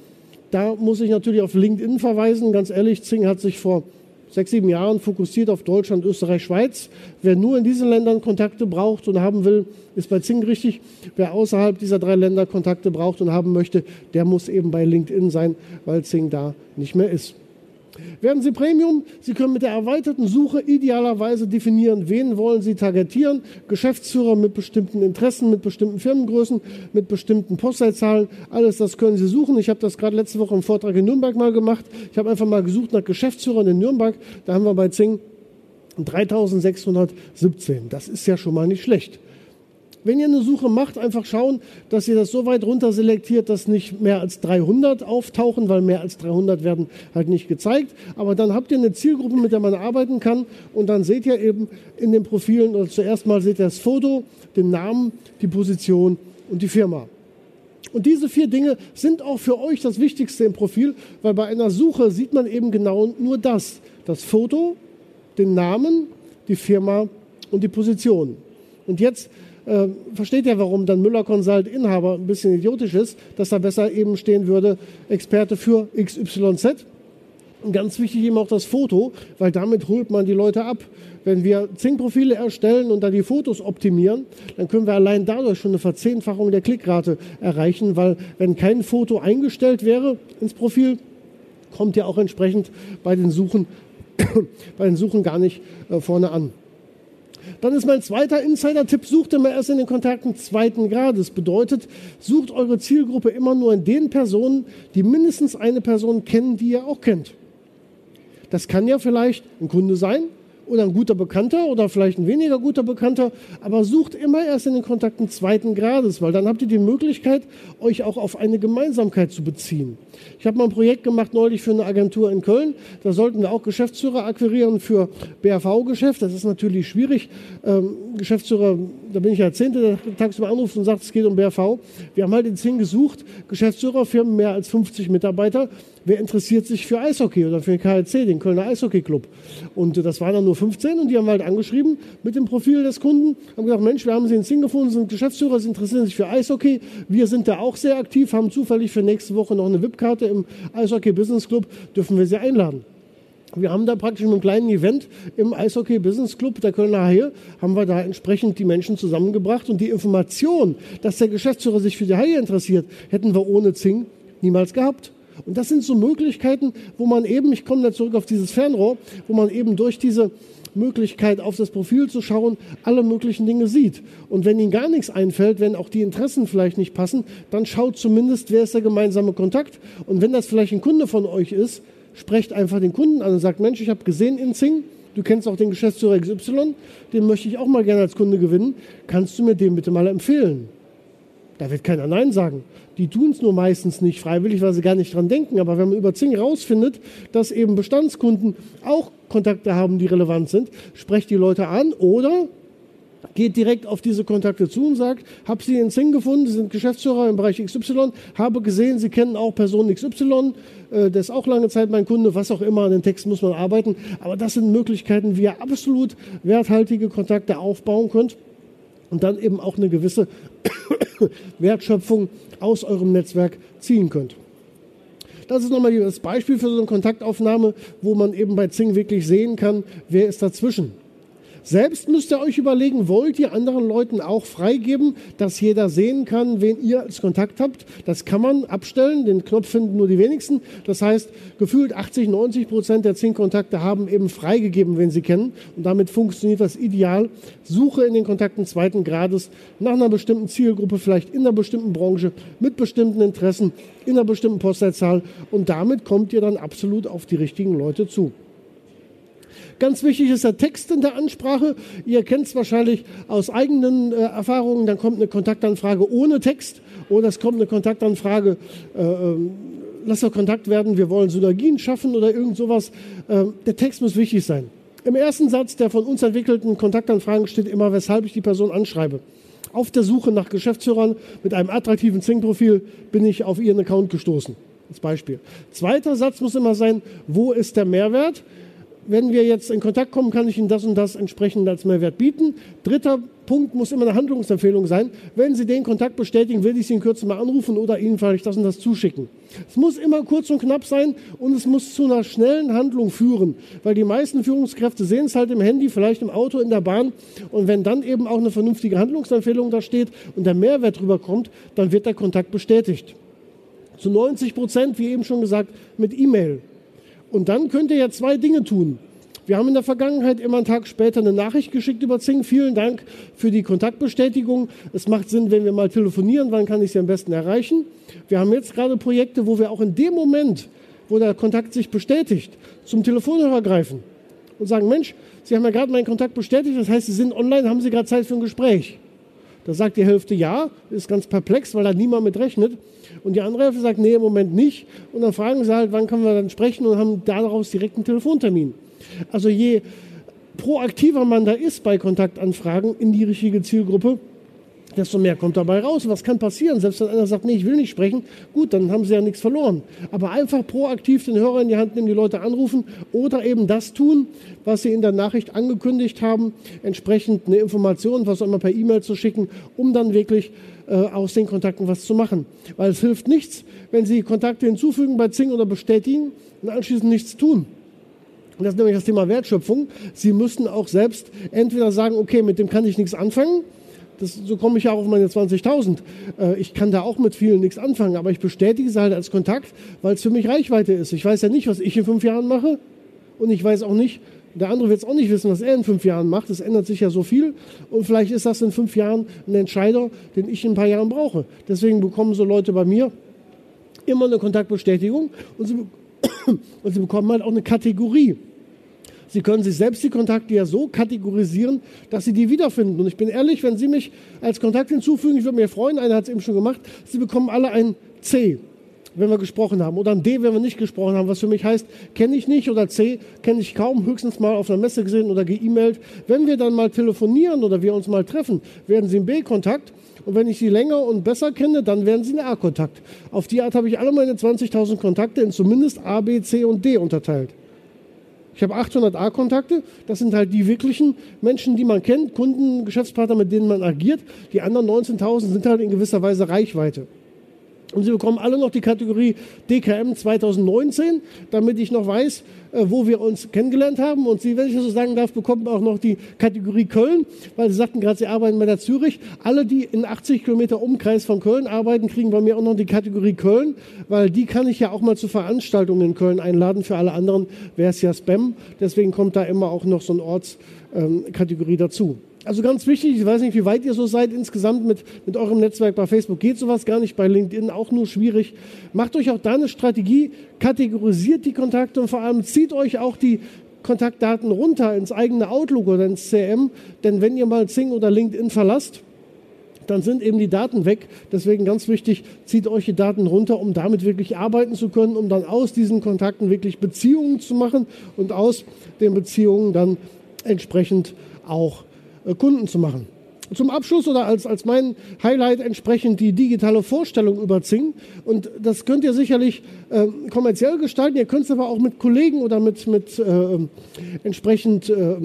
da muss ich natürlich auf LinkedIn verweisen. Ganz ehrlich, Zing hat sich vor sechs, sieben Jahren fokussiert auf Deutschland, Österreich, Schweiz. Wer nur in diesen Ländern Kontakte braucht und haben will, ist bei Zing richtig. Wer außerhalb dieser drei Länder Kontakte braucht und haben möchte, der muss eben bei LinkedIn sein, weil Zing da nicht mehr ist. Werden Sie Premium? Sie können mit der erweiterten Suche idealerweise definieren, wen wollen Sie targetieren. Geschäftsführer mit bestimmten Interessen, mit bestimmten Firmengrößen, mit bestimmten Postleitzahlen. Alles das können Sie suchen. Ich habe das gerade letzte Woche im Vortrag in Nürnberg mal gemacht. Ich habe einfach mal gesucht nach Geschäftsführern in Nürnberg. Da haben wir bei Zing 3617. Das ist ja schon mal nicht schlecht. Wenn ihr eine Suche macht, einfach schauen, dass ihr das so weit runter selektiert, dass nicht mehr als 300 auftauchen, weil mehr als 300 werden halt nicht gezeigt. Aber dann habt ihr eine Zielgruppe, mit der man arbeiten kann. Und dann seht ihr eben in den Profilen, oder zuerst mal seht ihr das Foto, den Namen, die Position und die Firma. Und diese vier Dinge sind auch für euch das Wichtigste im Profil, weil bei einer Suche sieht man eben genau nur das. Das Foto, den Namen, die Firma und die Position. Und jetzt äh, versteht ihr, warum dann Müller Consult Inhaber ein bisschen idiotisch ist, dass da besser eben stehen würde, Experte für XYZ. Und ganz wichtig eben auch das Foto, weil damit holt man die Leute ab. Wenn wir Zing-Profile erstellen und da die Fotos optimieren, dann können wir allein dadurch schon eine Verzehnfachung der Klickrate erreichen, weil wenn kein Foto eingestellt wäre ins Profil, kommt ja auch entsprechend bei den Suchen, bei den Suchen gar nicht äh, vorne an. Dann ist mein zweiter Insider-Tipp, sucht immer erst in den Kontakten zweiten Grades. Bedeutet, sucht eure Zielgruppe immer nur in den Personen, die mindestens eine Person kennen, die ihr auch kennt. Das kann ja vielleicht ein Kunde sein, oder ein guter Bekannter oder vielleicht ein weniger guter Bekannter, aber sucht immer erst in den Kontakten zweiten Grades, weil dann habt ihr die Möglichkeit, euch auch auf eine Gemeinsamkeit zu beziehen. Ich habe mal ein Projekt gemacht neulich für eine Agentur in Köln. Da sollten wir auch Geschäftsführer akquirieren für BRV-Geschäft. Das ist natürlich schwierig. Ähm, Geschäftsführer, da bin ich ja Zehnte, der tagsüber anruft und sagt, es geht um BRV. Wir haben halt in Zing gesucht, Geschäftsführer, Firmen mehr als 50 Mitarbeiter wer interessiert sich für Eishockey oder für den KLC, den Kölner Eishockey Club. Und das waren dann nur 15 und die haben halt angeschrieben mit dem Profil des Kunden, haben gesagt, Mensch, wir haben sie in Sing gefunden, sind Geschäftsführer, sie interessieren sich für Eishockey. Wir sind da auch sehr aktiv, haben zufällig für nächste Woche noch eine VIP-Karte im Eishockey Business Club, dürfen wir sie einladen. Wir haben da praktisch mit einem kleinen Event im Eishockey Business Club der Kölner Haie, haben wir da entsprechend die Menschen zusammengebracht und die Information, dass der Geschäftsführer sich für die Haie interessiert, hätten wir ohne Zing niemals gehabt. Und das sind so Möglichkeiten, wo man eben, ich komme da zurück auf dieses Fernrohr, wo man eben durch diese Möglichkeit auf das Profil zu schauen, alle möglichen Dinge sieht. Und wenn Ihnen gar nichts einfällt, wenn auch die Interessen vielleicht nicht passen, dann schaut zumindest, wer ist der gemeinsame Kontakt. Und wenn das vielleicht ein Kunde von euch ist, sprecht einfach den Kunden an und sagt, Mensch, ich habe gesehen in Zing, du kennst auch den Geschäftsführer XY, den möchte ich auch mal gerne als Kunde gewinnen. Kannst du mir den bitte mal empfehlen? Da wird keiner Nein sagen. Die tun es nur meistens nicht freiwillig, weil sie gar nicht dran denken. Aber wenn man über Zing rausfindet, dass eben Bestandskunden auch Kontakte haben, die relevant sind, sprecht die Leute an oder geht direkt auf diese Kontakte zu und sagt, habe sie in Zing gefunden, Sie sind Geschäftsführer im Bereich XY, habe gesehen, Sie kennen auch Person XY, äh, der ist auch lange Zeit mein Kunde, was auch immer, an den Texten muss man arbeiten. Aber das sind Möglichkeiten, wie ihr absolut werthaltige Kontakte aufbauen könnt und dann eben auch eine gewisse Wertschöpfung aus eurem Netzwerk ziehen könnt. Das ist nochmal das Beispiel für so eine Kontaktaufnahme, wo man eben bei Zing wirklich sehen kann, wer ist dazwischen. Selbst müsst ihr euch überlegen, wollt ihr anderen Leuten auch freigeben, dass jeder sehen kann, wen ihr als Kontakt habt? Das kann man abstellen, den Knopf finden nur die wenigsten. Das heißt, gefühlt 80, 90 Prozent der Zing-Kontakte haben eben freigegeben, wen sie kennen. Und damit funktioniert das ideal. Suche in den Kontakten zweiten Grades nach einer bestimmten Zielgruppe, vielleicht in einer bestimmten Branche, mit bestimmten Interessen, in einer bestimmten Postleitzahl. Und damit kommt ihr dann absolut auf die richtigen Leute zu. Ganz wichtig ist der Text in der Ansprache. Ihr kennt es wahrscheinlich aus eigenen äh, Erfahrungen. Dann kommt eine Kontaktanfrage ohne Text oder es kommt eine Kontaktanfrage, äh, ähm, lass doch Kontakt werden, wir wollen Synergien schaffen oder irgend sowas. Äh, der Text muss wichtig sein. Im ersten Satz der von uns entwickelten Kontaktanfragen steht immer, weshalb ich die Person anschreibe. Auf der Suche nach Geschäftsführern mit einem attraktiven Zing-Profil bin ich auf ihren Account gestoßen. Als Beispiel. Zweiter Satz muss immer sein, wo ist der Mehrwert? Wenn wir jetzt in Kontakt kommen, kann ich Ihnen das und das entsprechend als Mehrwert bieten. Dritter Punkt muss immer eine Handlungsempfehlung sein. Wenn Sie den Kontakt bestätigen, will ich Sie in Kürze mal anrufen oder Ihnen vielleicht das und das zuschicken. Es muss immer kurz und knapp sein und es muss zu einer schnellen Handlung führen, weil die meisten Führungskräfte sehen es halt im Handy, vielleicht im Auto, in der Bahn und wenn dann eben auch eine vernünftige Handlungsempfehlung da steht und der Mehrwert drüber kommt, dann wird der Kontakt bestätigt. Zu 90 Prozent, wie eben schon gesagt, mit E-Mail. Und dann könnt ihr ja zwei Dinge tun. Wir haben in der Vergangenheit immer einen Tag später eine Nachricht geschickt über Zing. Vielen Dank für die Kontaktbestätigung. Es macht Sinn, wenn wir mal telefonieren, wann kann ich Sie am besten erreichen. Wir haben jetzt gerade Projekte, wo wir auch in dem Moment, wo der Kontakt sich bestätigt, zum Telefonhörer greifen und sagen, Mensch, Sie haben ja gerade meinen Kontakt bestätigt, das heißt, Sie sind online, haben Sie gerade Zeit für ein Gespräch? Da sagt die Hälfte ja, ist ganz perplex, weil da niemand mit rechnet. Und die andere Hälfte sagt, nee, im Moment nicht. Und dann fragen sie halt, wann können wir dann sprechen und haben daraus direkt einen Telefontermin. Also je proaktiver man da ist bei Kontaktanfragen in die richtige Zielgruppe, desto mehr kommt dabei raus. Was kann passieren? Selbst wenn einer sagt, nee, ich will nicht sprechen, gut, dann haben sie ja nichts verloren. Aber einfach proaktiv den Hörer in die Hand nehmen, die Leute anrufen oder eben das tun, was sie in der Nachricht angekündigt haben, entsprechend eine Information, was auch immer per E-Mail zu schicken, um dann wirklich äh, aus den Kontakten was zu machen. Weil es hilft nichts, wenn Sie Kontakte hinzufügen bei Zing oder bestätigen und anschließend nichts tun. Und das ist nämlich das Thema Wertschöpfung. Sie müssen auch selbst entweder sagen, okay, mit dem kann ich nichts anfangen, das, so komme ich ja auch auf meine 20.000. Äh, ich kann da auch mit vielen nichts anfangen, aber ich bestätige es halt als Kontakt, weil es für mich Reichweite ist. Ich weiß ja nicht, was ich in fünf Jahren mache und ich weiß auch nicht, der andere wird es auch nicht wissen, was er in fünf Jahren macht. Es ändert sich ja so viel und vielleicht ist das in fünf Jahren ein Entscheider, den ich in ein paar Jahren brauche. Deswegen bekommen so Leute bei mir immer eine Kontaktbestätigung und sie, und sie bekommen halt auch eine Kategorie. Sie können sich selbst die Kontakte ja so kategorisieren, dass Sie die wiederfinden. Und ich bin ehrlich, wenn Sie mich als Kontakt hinzufügen, ich würde mir freuen, einer hat es eben schon gemacht, Sie bekommen alle ein C, wenn wir gesprochen haben, oder ein D, wenn wir nicht gesprochen haben, was für mich heißt, kenne ich nicht, oder C, kenne ich kaum, höchstens mal auf einer Messe gesehen oder geemailt. Wenn wir dann mal telefonieren oder wir uns mal treffen, werden Sie ein B-Kontakt. Und wenn ich sie länger und besser kenne, dann werden sie ein A-Kontakt. Auf die Art habe ich alle meine 20.000 Kontakte in zumindest A, B, C und D unterteilt. Ich habe 800 A-Kontakte. Das sind halt die wirklichen Menschen, die man kennt, Kunden, Geschäftspartner, mit denen man agiert. Die anderen 19.000 sind halt in gewisser Weise Reichweite. Und Sie bekommen alle noch die Kategorie DKM 2019, damit ich noch weiß, äh, wo wir uns kennengelernt haben. Und Sie, wenn ich das so sagen darf, bekommen auch noch die Kategorie Köln, weil Sie sagten gerade, Sie arbeiten bei der Zürich. Alle, die in 80 Kilometer Umkreis von Köln arbeiten, kriegen bei mir auch noch die Kategorie Köln, weil die kann ich ja auch mal zu Veranstaltungen in Köln einladen. Für alle anderen wäre es ja Spam. Deswegen kommt da immer auch noch so eine Ortskategorie ähm, dazu. Also ganz wichtig, ich weiß nicht, wie weit ihr so seid insgesamt mit, mit eurem Netzwerk bei Facebook. Geht sowas gar nicht, bei LinkedIn auch nur schwierig. Macht euch auch da eine Strategie, kategorisiert die Kontakte und vor allem zieht euch auch die Kontaktdaten runter ins eigene Outlook oder ins CM. Denn wenn ihr mal Zing oder LinkedIn verlasst, dann sind eben die Daten weg. Deswegen ganz wichtig, zieht euch die Daten runter, um damit wirklich arbeiten zu können, um dann aus diesen Kontakten wirklich Beziehungen zu machen und aus den Beziehungen dann entsprechend auch Kunden zu machen. Zum Abschluss oder als, als mein Highlight entsprechend die digitale Vorstellung über Zing. Und das könnt ihr sicherlich äh, kommerziell gestalten. Ihr könnt es aber auch mit Kollegen oder mit, mit äh, entsprechend äh,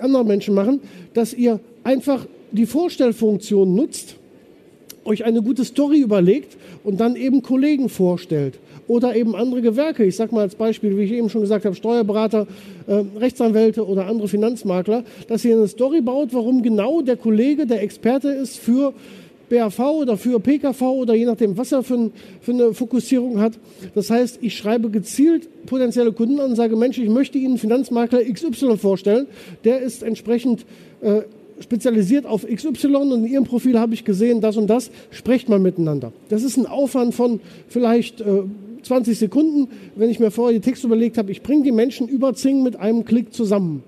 anderen Menschen machen, dass ihr einfach die Vorstellfunktion nutzt, euch eine gute Story überlegt und dann eben Kollegen vorstellt oder eben andere Gewerke. Ich sage mal als Beispiel, wie ich eben schon gesagt habe, Steuerberater, äh, Rechtsanwälte oder andere Finanzmakler, dass ihr eine Story baut, warum genau der Kollege der Experte ist für BAV oder für PKV oder je nachdem, was er für, für, eine Fokussierung hat. Das heißt, ich schreibe gezielt potenzielle Kunden an und sage, Mensch, ich möchte Ihnen Finanzmakler XY vorstellen. Der ist entsprechend äh, spezialisiert auf XY und in Ihrem Profil habe ich gesehen, das und das. Sprecht mal miteinander. Das ist ein Aufwand von vielleicht äh, 20 Sekunden, wenn ich mir vorher die Text überlegt habe, ich bringe die Menschen über Zing mit einem Klick zusammen.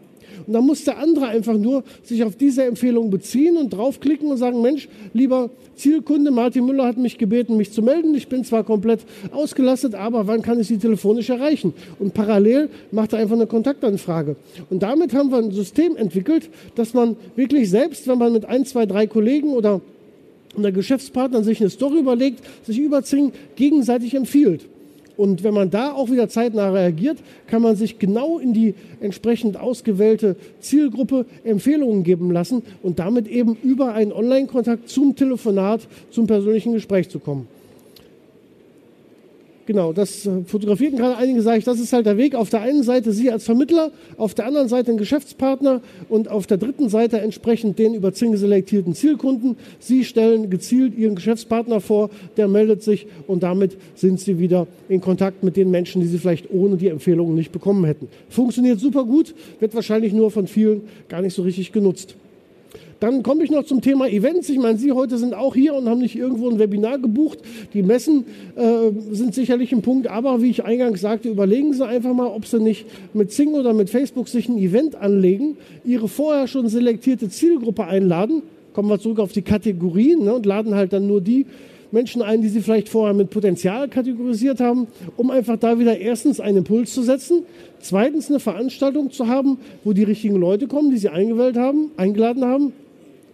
Und dann muss der andere einfach nur sich auf diese Empfehlung beziehen und draufklicken und sagen, Mensch, lieber Zielkunde, Martin Müller hat mich gebeten, mich zu melden. Ich bin zwar komplett ausgelastet, aber wann kann ich Sie telefonisch erreichen? Und parallel macht er einfach eine Kontaktanfrage. Und damit haben wir ein System entwickelt, dass man wirklich selbst, wenn man mit ein, zwei, drei Kollegen oder einer Geschäftspartner sich eine Story überlegt, sich über gegenseitig empfiehlt. Und wenn man da auch wieder zeitnah reagiert, kann man sich genau in die entsprechend ausgewählte Zielgruppe Empfehlungen geben lassen und damit eben über einen Online-Kontakt zum Telefonat, zum persönlichen Gespräch zu kommen. Genau, das äh, fotografierten gerade einige, sage ich, das ist halt der Weg. Auf der einen Seite Sie als Vermittler, auf der anderen Seite ein Geschäftspartner und auf der dritten Seite entsprechend den über Zing selektierten Zielkunden. Sie stellen gezielt Ihren Geschäftspartner vor, der meldet sich und damit sind Sie wieder in Kontakt mit den Menschen, die Sie vielleicht ohne die Empfehlungen nicht bekommen hätten. Funktioniert super gut, wird wahrscheinlich nur von vielen gar nicht so richtig genutzt. Dann komme ich noch zum Thema Events. Ich meine, Sie heute sind auch hier und haben nicht irgendwo ein Webinar gebucht. Die Messen äh, sind sicherlich ein Punkt, aber wie ich eingangs sagte, überlegen Sie einfach mal, ob Sie nicht mit Zing oder mit Facebook sich ein Event anlegen, Ihre vorher schon selektierte Zielgruppe einladen. Kommen wir zurück auf die Kategorien ne, und laden halt dann nur die Menschen ein, die sie vielleicht vorher mit Potenzial kategorisiert haben, um einfach da wieder erstens einen Impuls zu setzen, zweitens eine Veranstaltung zu haben, wo die richtigen Leute kommen, die sie eingewählt haben, eingeladen haben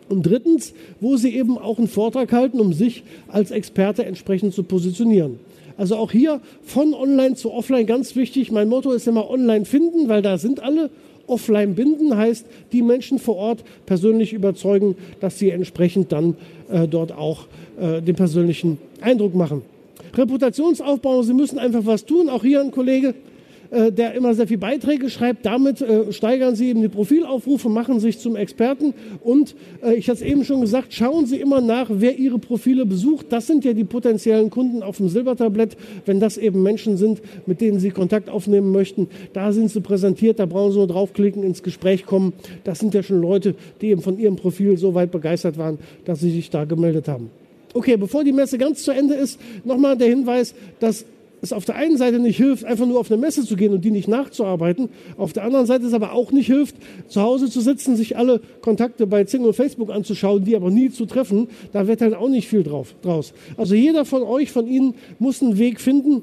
und drittens, wo sie eben auch einen Vortrag halten, um sich als Experte entsprechend zu positionieren. Also auch hier von online zu offline ganz wichtig. Mein Motto ist immer online finden, weil da sind alle. Offline binden heißt, die Menschen vor Ort persönlich überzeugen, dass sie entsprechend dann äh, dort auch äh, den persönlichen Eindruck machen. Reputationsaufbau, Sie müssen einfach was tun. Auch hier ein Kollege, äh, der immer sehr viel Beiträge schreibt. Damit äh, steigern Sie eben die Profilaufrufe, machen sich zum Experten. Und äh, ich hatte es eben schon gesagt, schauen Sie immer nach, wer Ihre Profile besucht. Das sind ja die potenziellen Kunden auf dem Silbertablett. Wenn das eben Menschen sind, mit denen Sie Kontakt aufnehmen möchten, da sind Sie präsentiert, da brauchen Sie nur draufklicken, ins Gespräch kommen. Das sind ja schon Leute, die eben von Ihrem Profil so weit begeistert waren, dass Sie sich da gemeldet haben. Okay, bevor die Messe ganz zu Ende ist, nochmal der Hinweis, dass es auf der einen Seite nicht hilft, einfach nur auf eine Messe zu gehen und die nicht nachzuarbeiten. Auf der anderen Seite es aber auch nicht hilft, zu Hause zu sitzen, sich alle Kontakte bei Zing und Facebook anzuschauen, die aber nie zu treffen. Da wird halt auch nicht viel drauf, draus. Also jeder von euch, von Ihnen muss einen Weg finden,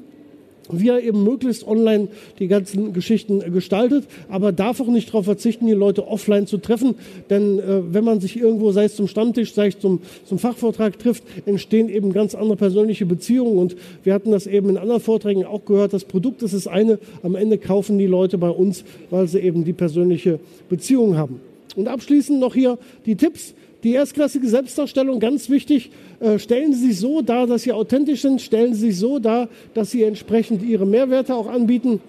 wie er eben möglichst online die ganzen Geschichten gestaltet, aber darf auch nicht darauf verzichten, die Leute offline zu treffen, denn äh, wenn man sich irgendwo, sei es zum Stammtisch, sei es zum, zum Fachvortrag trifft, entstehen eben ganz andere persönliche Beziehungen. Und wir hatten das eben in anderen Vorträgen auch gehört, das Produkt ist das eine, am Ende kaufen die Leute bei uns, weil sie eben die persönliche Beziehung haben. Und abschließend noch hier die Tipps, die erstklassige Selbstdarstellung, ganz wichtig, äh, stellen Sie sich so dar, dass Sie authentisch sind, stellen Sie sich so dar, dass Sie entsprechend Ihre Mehrwerte auch anbieten.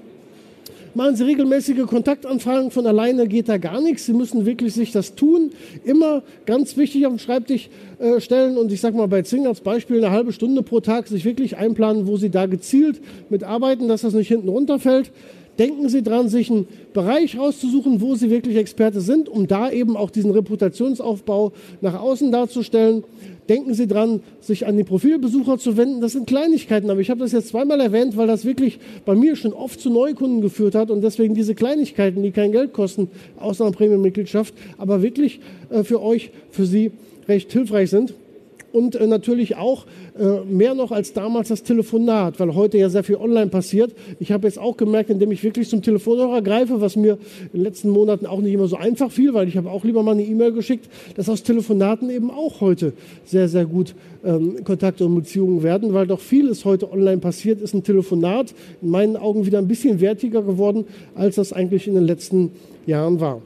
Machen Sie regelmäßige Kontaktanfragen, von alleine geht da gar nichts. Sie müssen wirklich sich das tun. Immer ganz wichtig auf den Schreibtisch äh, stellen und ich sage mal bei Zing als Beispiel eine halbe Stunde pro Tag sich wirklich einplanen, wo Sie da gezielt mitarbeiten, dass das nicht hinten runterfällt. Denken Sie dran, sich einen Bereich rauszusuchen, wo Sie wirklich Experte sind, um da eben auch diesen Reputationsaufbau nach außen darzustellen. Denken Sie dran, sich an die Profilbesucher zu wenden. Das sind Kleinigkeiten, aber ich habe das jetzt zweimal erwähnt, weil das wirklich bei mir schon oft zu Neukunden geführt hat und deswegen diese Kleinigkeiten, die kein Geld kosten, außer einer Prämienmitgliedschaft, aber wirklich äh, für euch, für Sie recht hilfreich sind und äh, natürlich auch äh, mehr noch als damals das Telefonat, weil heute ja sehr viel online passiert. Ich habe jetzt auch gemerkt, indem ich wirklich zum Telefonhörer greife, was mir in den letzten Monaten auch nicht immer so einfach fiel, weil ich habe auch lieber mal eine E-Mail geschickt, dass aus Telefonaten eben auch heute sehr, sehr gut ähm, Kontakte und Beziehungen werden, weil doch vieles heute online passiert, ist ein Telefonat in meinen Augen wieder ein bisschen wertiger geworden, als das eigentlich in den letzten Jahren war.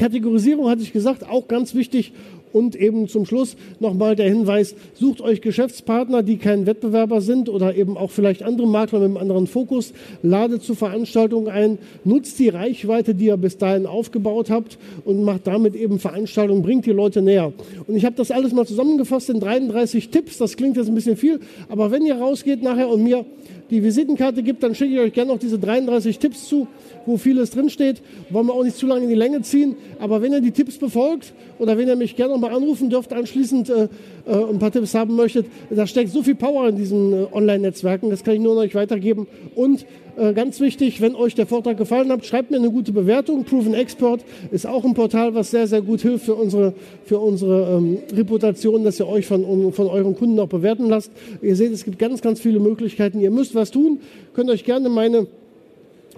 Kategorisierung hatte ich gesagt, auch ganz wichtig und eben zum Schluss nochmal der Hinweis, sucht euch Geschäftspartner, die kein Wettbewerber sind oder eben auch vielleicht andere Makler mit einem anderen Fokus, ladet zu Veranstaltungen ein, nutzt die Reichweite, die ihr bis dahin aufgebaut habt und macht damit eben Veranstaltungen, bringt die Leute näher. Und ich habe das alles mal zusammengefasst in 33 Tipps, das klingt jetzt ein bisschen viel, aber wenn ihr rausgeht nachher und mir die Visitenkarte gibt, dann schicke ich euch gerne noch diese 33 Tipps zu, wo vieles drinsteht. Wollen wir auch nicht zu lange in die Länge ziehen. Aber wenn ihr die Tipps befolgt oder wenn ihr mich gerne noch mal anrufen dürft, anschließend äh, äh, ein paar Tipps haben möchtet, da steckt so viel Power in diesen äh, Online-Netzwerken. Das kann ich nur an euch weitergeben. Und ganz wichtig, wenn euch der Vortrag gefallen hat, schreibt mir eine gute Bewertung. Proven Expert ist auch ein Portal, was sehr, sehr gut hilft für unsere, für unsere ähm, Reputation, dass ihr euch von, von euren Kunden auch bewerten lasst. Ihr seht, es gibt ganz, ganz viele Möglichkeiten. Ihr müsst was tun. Könnt euch gerne meine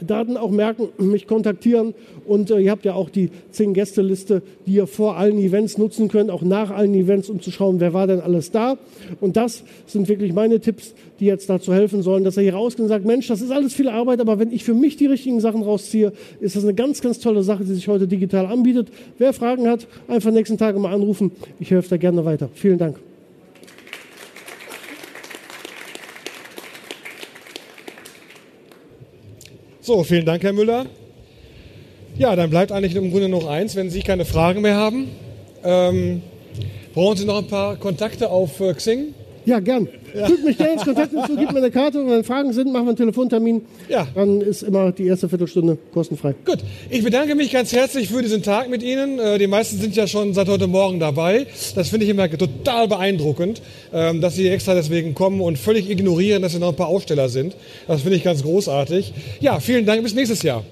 Daten auch merken, mich kontaktieren und äh, ihr habt ja auch die zehn Gästeliste, die ihr vor allen Events nutzen könnt, auch nach allen Events, um zu schauen, wer war denn alles da. Und das sind wirklich meine Tipps, die jetzt dazu helfen sollen, dass er hier rausgeht und sagt, Mensch, das ist alles viel Arbeit, aber wenn ich für mich die richtigen Sachen rausziehe, ist das eine ganz, ganz tolle Sache, die sich heute digital anbietet. Wer Fragen hat, einfach nächsten Tage mal anrufen. Ich helfe da gerne weiter. Vielen Dank. So, vielen Dank, Herr Müller. Ja, dann bleibt eigentlich im Grunde noch eins, wenn Sie keine Fragen mehr haben. Ähm, brauchen Sie noch ein paar Kontakte auf äh, Xing? Ja, gern. Ja. Fügt mich gerne ins Kontakt hinzu, gib mir eine Karte und wenn Fragen sind, machen wir einen Telefontermin. Ja. Dann ist immer die erste Viertelstunde kostenfrei. Gut. Ich bedanke mich ganz herzlich für diesen Tag mit Ihnen. Äh, die meisten sind ja schon seit heute Morgen dabei. Das finde ich immer total beeindruckend, ähm, dass Sie extra deswegen kommen und völlig ignorieren, dass Sie noch ein paar Aussteller sind. Das finde ich ganz großartig. Ja, vielen Dank. Bis nächstes Jahr.